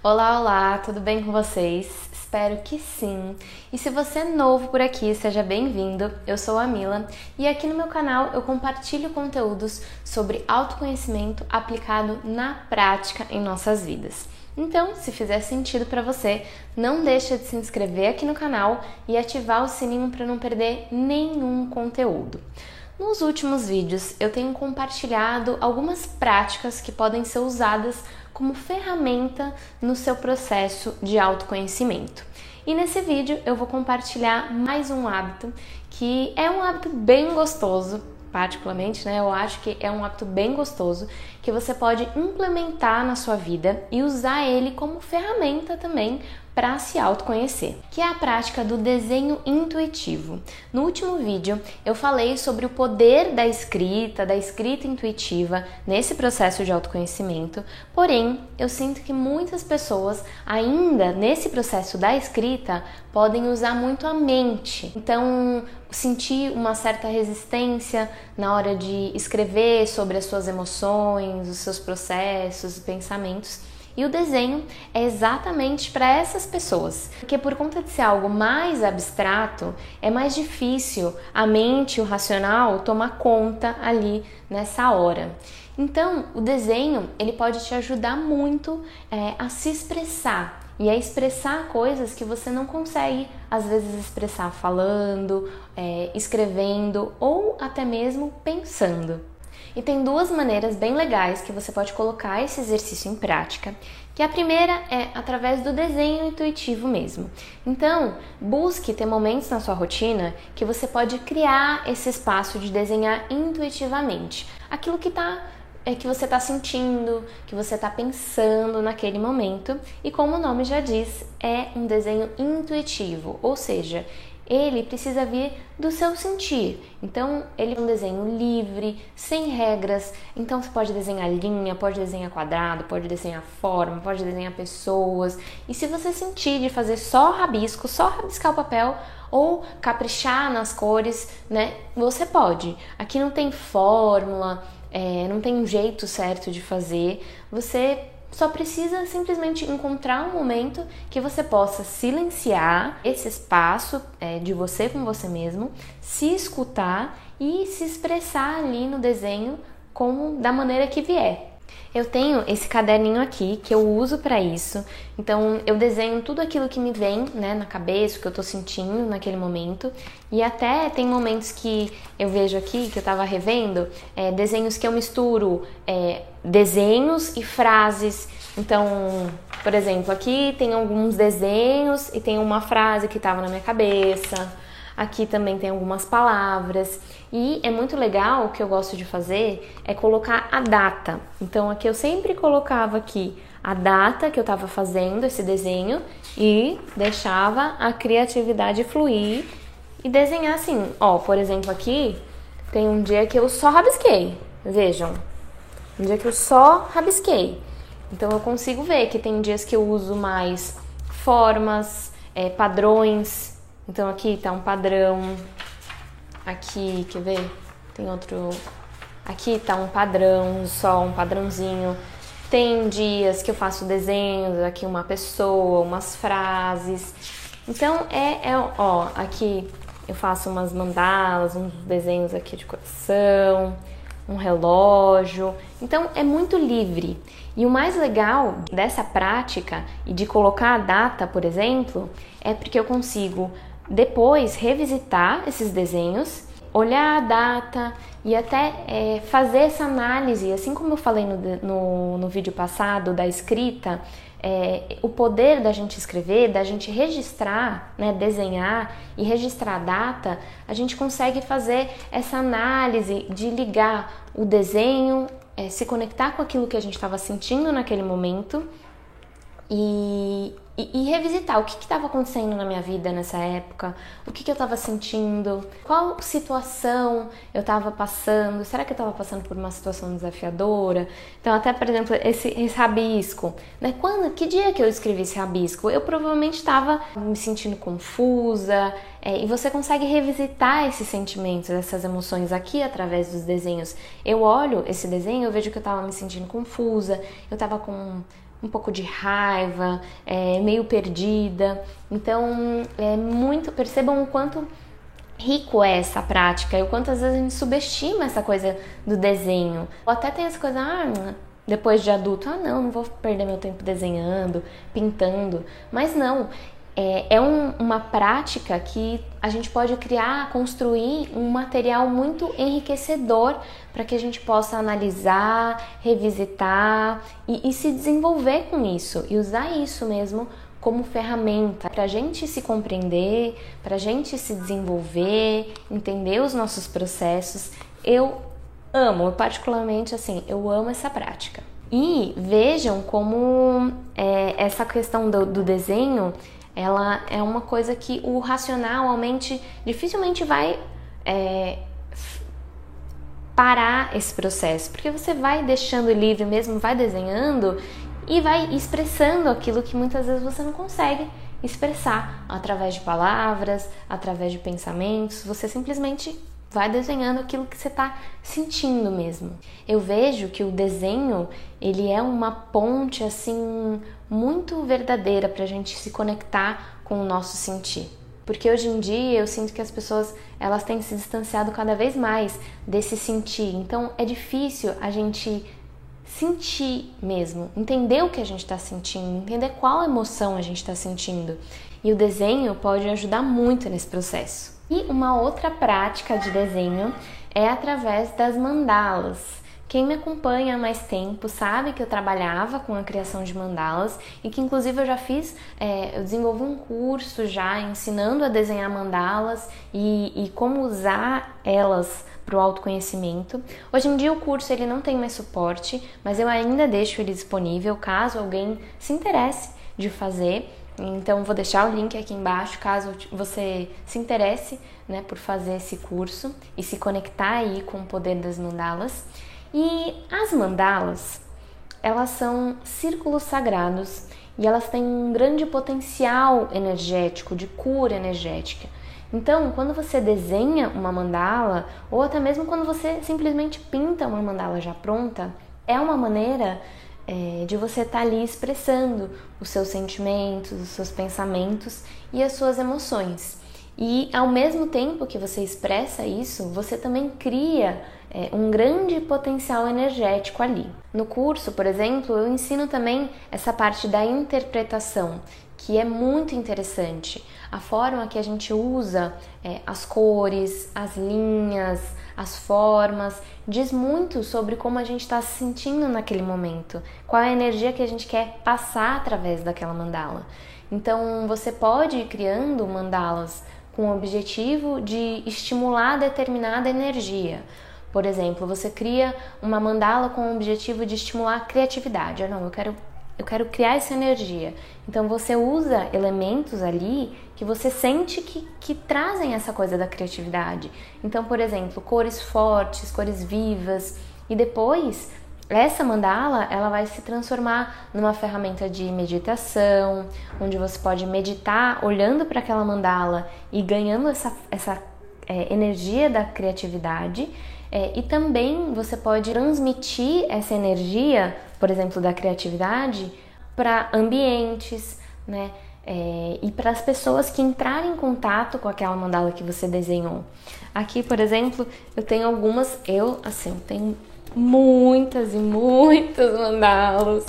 Olá, olá, tudo bem com vocês? Espero que sim. E se você é novo por aqui, seja bem-vindo. Eu sou a Mila e aqui no meu canal eu compartilho conteúdos sobre autoconhecimento aplicado na prática em nossas vidas. Então, se fizer sentido para você, não deixa de se inscrever aqui no canal e ativar o sininho para não perder nenhum conteúdo. Nos últimos vídeos eu tenho compartilhado algumas práticas que podem ser usadas como ferramenta no seu processo de autoconhecimento. E nesse vídeo eu vou compartilhar mais um hábito que é um hábito bem gostoso, particularmente, né? Eu acho que é um hábito bem gostoso que você pode implementar na sua vida e usar ele como ferramenta também para se autoconhecer, que é a prática do desenho intuitivo. No último vídeo eu falei sobre o poder da escrita, da escrita intuitiva nesse processo de autoconhecimento, porém eu sinto que muitas pessoas ainda nesse processo da escrita podem usar muito a mente. Então, sentir uma certa resistência na hora de escrever sobre as suas emoções, os seus processos, pensamentos. E o desenho é exatamente para essas pessoas, porque por conta de ser algo mais abstrato, é mais difícil a mente, o racional tomar conta ali nessa hora. Então, o desenho ele pode te ajudar muito é, a se expressar e a expressar coisas que você não consegue às vezes expressar falando, é, escrevendo ou até mesmo pensando. E tem duas maneiras bem legais que você pode colocar esse exercício em prática. Que a primeira é através do desenho intuitivo mesmo. Então, busque ter momentos na sua rotina que você pode criar esse espaço de desenhar intuitivamente. Aquilo que está é que você está sentindo, que você está pensando naquele momento. E como o nome já diz, é um desenho intuitivo, ou seja, ele precisa vir do seu sentir. Então, ele é um desenho livre, sem regras. Então, você pode desenhar linha, pode desenhar quadrado, pode desenhar forma, pode desenhar pessoas. E se você sentir de fazer só rabisco, só rabiscar o papel ou caprichar nas cores, né? Você pode. Aqui não tem fórmula, é, não tem um jeito certo de fazer. Você só precisa simplesmente encontrar um momento que você possa silenciar esse espaço é, de você com você mesmo, se escutar e se expressar ali no desenho como da maneira que vier. Eu tenho esse caderninho aqui que eu uso para isso. Então eu desenho tudo aquilo que me vem, né, na cabeça, o que eu tô sentindo naquele momento. E até tem momentos que eu vejo aqui que eu tava revendo, é, desenhos que eu misturo é, desenhos e frases. Então, por exemplo, aqui tem alguns desenhos e tem uma frase que tava na minha cabeça. Aqui também tem algumas palavras e é muito legal, o que eu gosto de fazer é colocar a data. Então aqui eu sempre colocava aqui a data que eu estava fazendo esse desenho e deixava a criatividade fluir e desenhar assim. Ó, por exemplo, aqui tem um dia que eu só rabisquei. Vejam. Um dia que eu só rabisquei. Então eu consigo ver que tem dias que eu uso mais formas, é, padrões, então aqui tá um padrão. Aqui, quer ver? Tem outro. Aqui tá um padrão, só um padrãozinho. Tem dias que eu faço desenhos, aqui uma pessoa, umas frases. Então é, é ó, aqui eu faço umas mandalas, uns desenhos aqui de coração, um relógio. Então é muito livre. E o mais legal dessa prática e de colocar a data, por exemplo, é porque eu consigo depois revisitar esses desenhos, olhar a data e até é, fazer essa análise, assim como eu falei no, no, no vídeo passado da escrita, é, o poder da gente escrever, da gente registrar, né, desenhar e registrar a data, a gente consegue fazer essa análise de ligar o desenho, é, se conectar com aquilo que a gente estava sentindo naquele momento e, e, e revisitar o que estava acontecendo na minha vida nessa época, o que, que eu estava sentindo, qual situação eu estava passando, será que eu estava passando por uma situação desafiadora? Então, até por exemplo, esse, esse rabisco, né? Quando, que dia que eu escrevi esse rabisco? Eu provavelmente estava me sentindo confusa, é, e você consegue revisitar esses sentimentos, essas emoções aqui através dos desenhos. Eu olho esse desenho, eu vejo que eu estava me sentindo confusa, eu estava com um pouco de raiva, é, meio perdida. Então, é muito. Percebam o quanto rico é essa prática e o quanto às vezes a gente subestima essa coisa do desenho. Ou até tem essa coisa, ah, depois de adulto, ah, não, não vou perder meu tempo desenhando, pintando. Mas não, é, é um, uma prática que a gente pode criar, construir um material muito enriquecedor para que a gente possa analisar, revisitar e, e se desenvolver com isso e usar isso mesmo como ferramenta para a gente se compreender, para a gente se desenvolver, entender os nossos processos. Eu amo, particularmente assim, eu amo essa prática. E vejam como é, essa questão do, do desenho ela é uma coisa que o racional, a mente, dificilmente vai é, parar esse processo, porque você vai deixando livre mesmo, vai desenhando e vai expressando aquilo que muitas vezes você não consegue expressar. Através de palavras, através de pensamentos, você simplesmente vai desenhando aquilo que você está sentindo mesmo. Eu vejo que o desenho ele é uma ponte assim muito verdadeira para a gente se conectar com o nosso sentir. Porque hoje em dia eu sinto que as pessoas elas têm se distanciado cada vez mais desse sentir. Então é difícil a gente sentir mesmo, entender o que a gente está sentindo, entender qual emoção a gente está sentindo. E o desenho pode ajudar muito nesse processo. E uma outra prática de desenho é através das mandalas. Quem me acompanha há mais tempo sabe que eu trabalhava com a criação de mandalas e que inclusive eu já fiz, é, eu desenvolvi um curso já ensinando a desenhar mandalas e, e como usar elas para o autoconhecimento. Hoje em dia o curso ele não tem mais suporte, mas eu ainda deixo ele disponível caso alguém se interesse de fazer. Então vou deixar o link aqui embaixo caso você se interesse, né, por fazer esse curso e se conectar aí com o poder das mandalas. E as mandalas, elas são círculos sagrados e elas têm um grande potencial energético de cura energética. Então, quando você desenha uma mandala, ou até mesmo quando você simplesmente pinta uma mandala já pronta, é uma maneira é, de você estar tá ali expressando os seus sentimentos, os seus pensamentos e as suas emoções. E ao mesmo tempo que você expressa isso, você também cria é, um grande potencial energético ali. No curso, por exemplo, eu ensino também essa parte da interpretação, que é muito interessante. A forma que a gente usa é, as cores, as linhas, as formas, diz muito sobre como a gente está se sentindo naquele momento, qual é a energia que a gente quer passar através daquela mandala. Então você pode ir criando mandalas com o objetivo de estimular determinada energia. Por exemplo, você cria uma mandala com o objetivo de estimular a criatividade. Ah, não, eu quero eu quero criar essa energia. Então você usa elementos ali que você sente que, que trazem essa coisa da criatividade. Então, por exemplo, cores fortes, cores vivas, e depois essa mandala ela vai se transformar numa ferramenta de meditação, onde você pode meditar olhando para aquela mandala e ganhando essa, essa é, energia da criatividade. É, e também você pode transmitir essa energia, por exemplo, da criatividade, para ambientes, né? É, e para as pessoas que entrarem em contato com aquela mandala que você desenhou. Aqui, por exemplo, eu tenho algumas, eu assim, tenho muitas e muitas mandalas.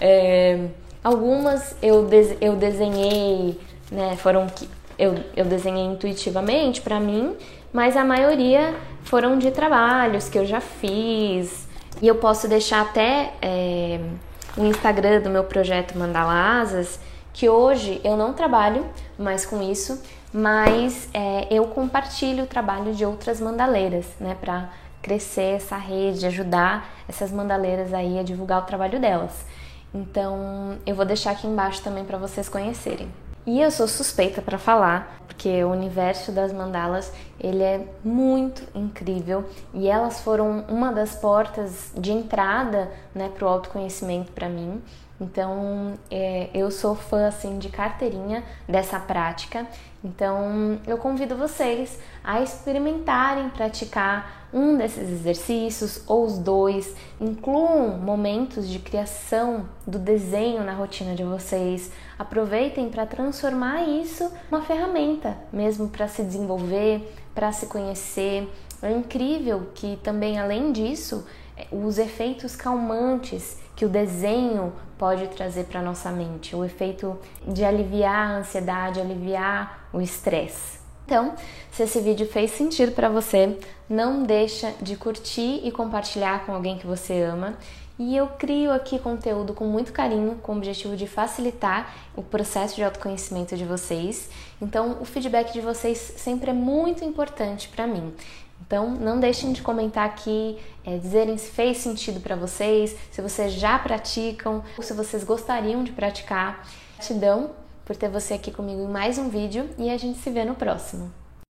É, algumas eu, de, eu desenhei, né? Foram que eu, eu desenhei intuitivamente para mim mas a maioria foram de trabalhos que eu já fiz. E eu posso deixar até é, o Instagram do meu projeto Mandalasas, que hoje eu não trabalho mais com isso, mas é, eu compartilho o trabalho de outras mandaleiras, né, para crescer essa rede, ajudar essas mandaleiras aí a divulgar o trabalho delas. Então, eu vou deixar aqui embaixo também para vocês conhecerem. E eu sou suspeita para falar, porque o universo das mandalas ele é muito incrível e elas foram uma das portas de entrada né, para o autoconhecimento para mim. Então, é, eu sou fã assim de carteirinha dessa prática. Então, eu convido vocês a experimentarem praticar um desses exercícios ou os dois. Incluam momentos de criação do desenho na rotina de vocês. Aproveitem para transformar isso uma ferramenta, mesmo para se desenvolver, para se conhecer. É incrível que também além disso, os efeitos calmantes que o desenho pode trazer para nossa mente, o efeito de aliviar a ansiedade, aliviar o estresse. Então, se esse vídeo fez sentido para você, não deixa de curtir e compartilhar com alguém que você ama. E eu crio aqui conteúdo com muito carinho, com o objetivo de facilitar o processo de autoconhecimento de vocês. Então, o feedback de vocês sempre é muito importante para mim. Então, não deixem de comentar aqui, é, dizerem se fez sentido para vocês, se vocês já praticam ou se vocês gostariam de praticar. Gratidão por ter você aqui comigo em mais um vídeo e a gente se vê no próximo.